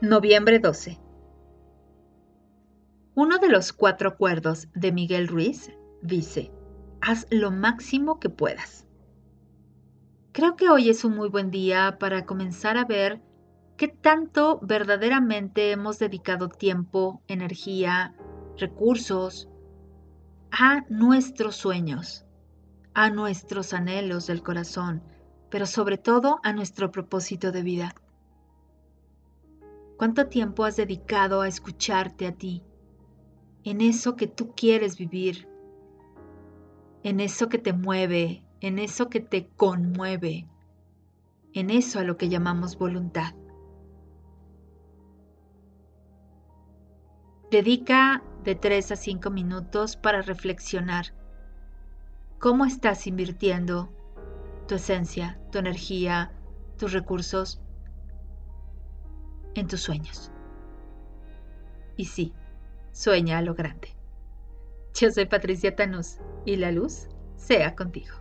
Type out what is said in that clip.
Noviembre 12. Uno de los cuatro acuerdos de Miguel Ruiz dice, haz lo máximo que puedas. Creo que hoy es un muy buen día para comenzar a ver qué tanto verdaderamente hemos dedicado tiempo, energía, recursos a nuestros sueños, a nuestros anhelos del corazón, pero sobre todo a nuestro propósito de vida. ¿Cuánto tiempo has dedicado a escucharte a ti? En eso que tú quieres vivir, en eso que te mueve, en eso que te conmueve, en eso a lo que llamamos voluntad. Dedica de 3 a 5 minutos para reflexionar. ¿Cómo estás invirtiendo tu esencia, tu energía, tus recursos en tus sueños. Y sí, sueña a lo grande. Yo soy Patricia Tanús y la luz sea contigo.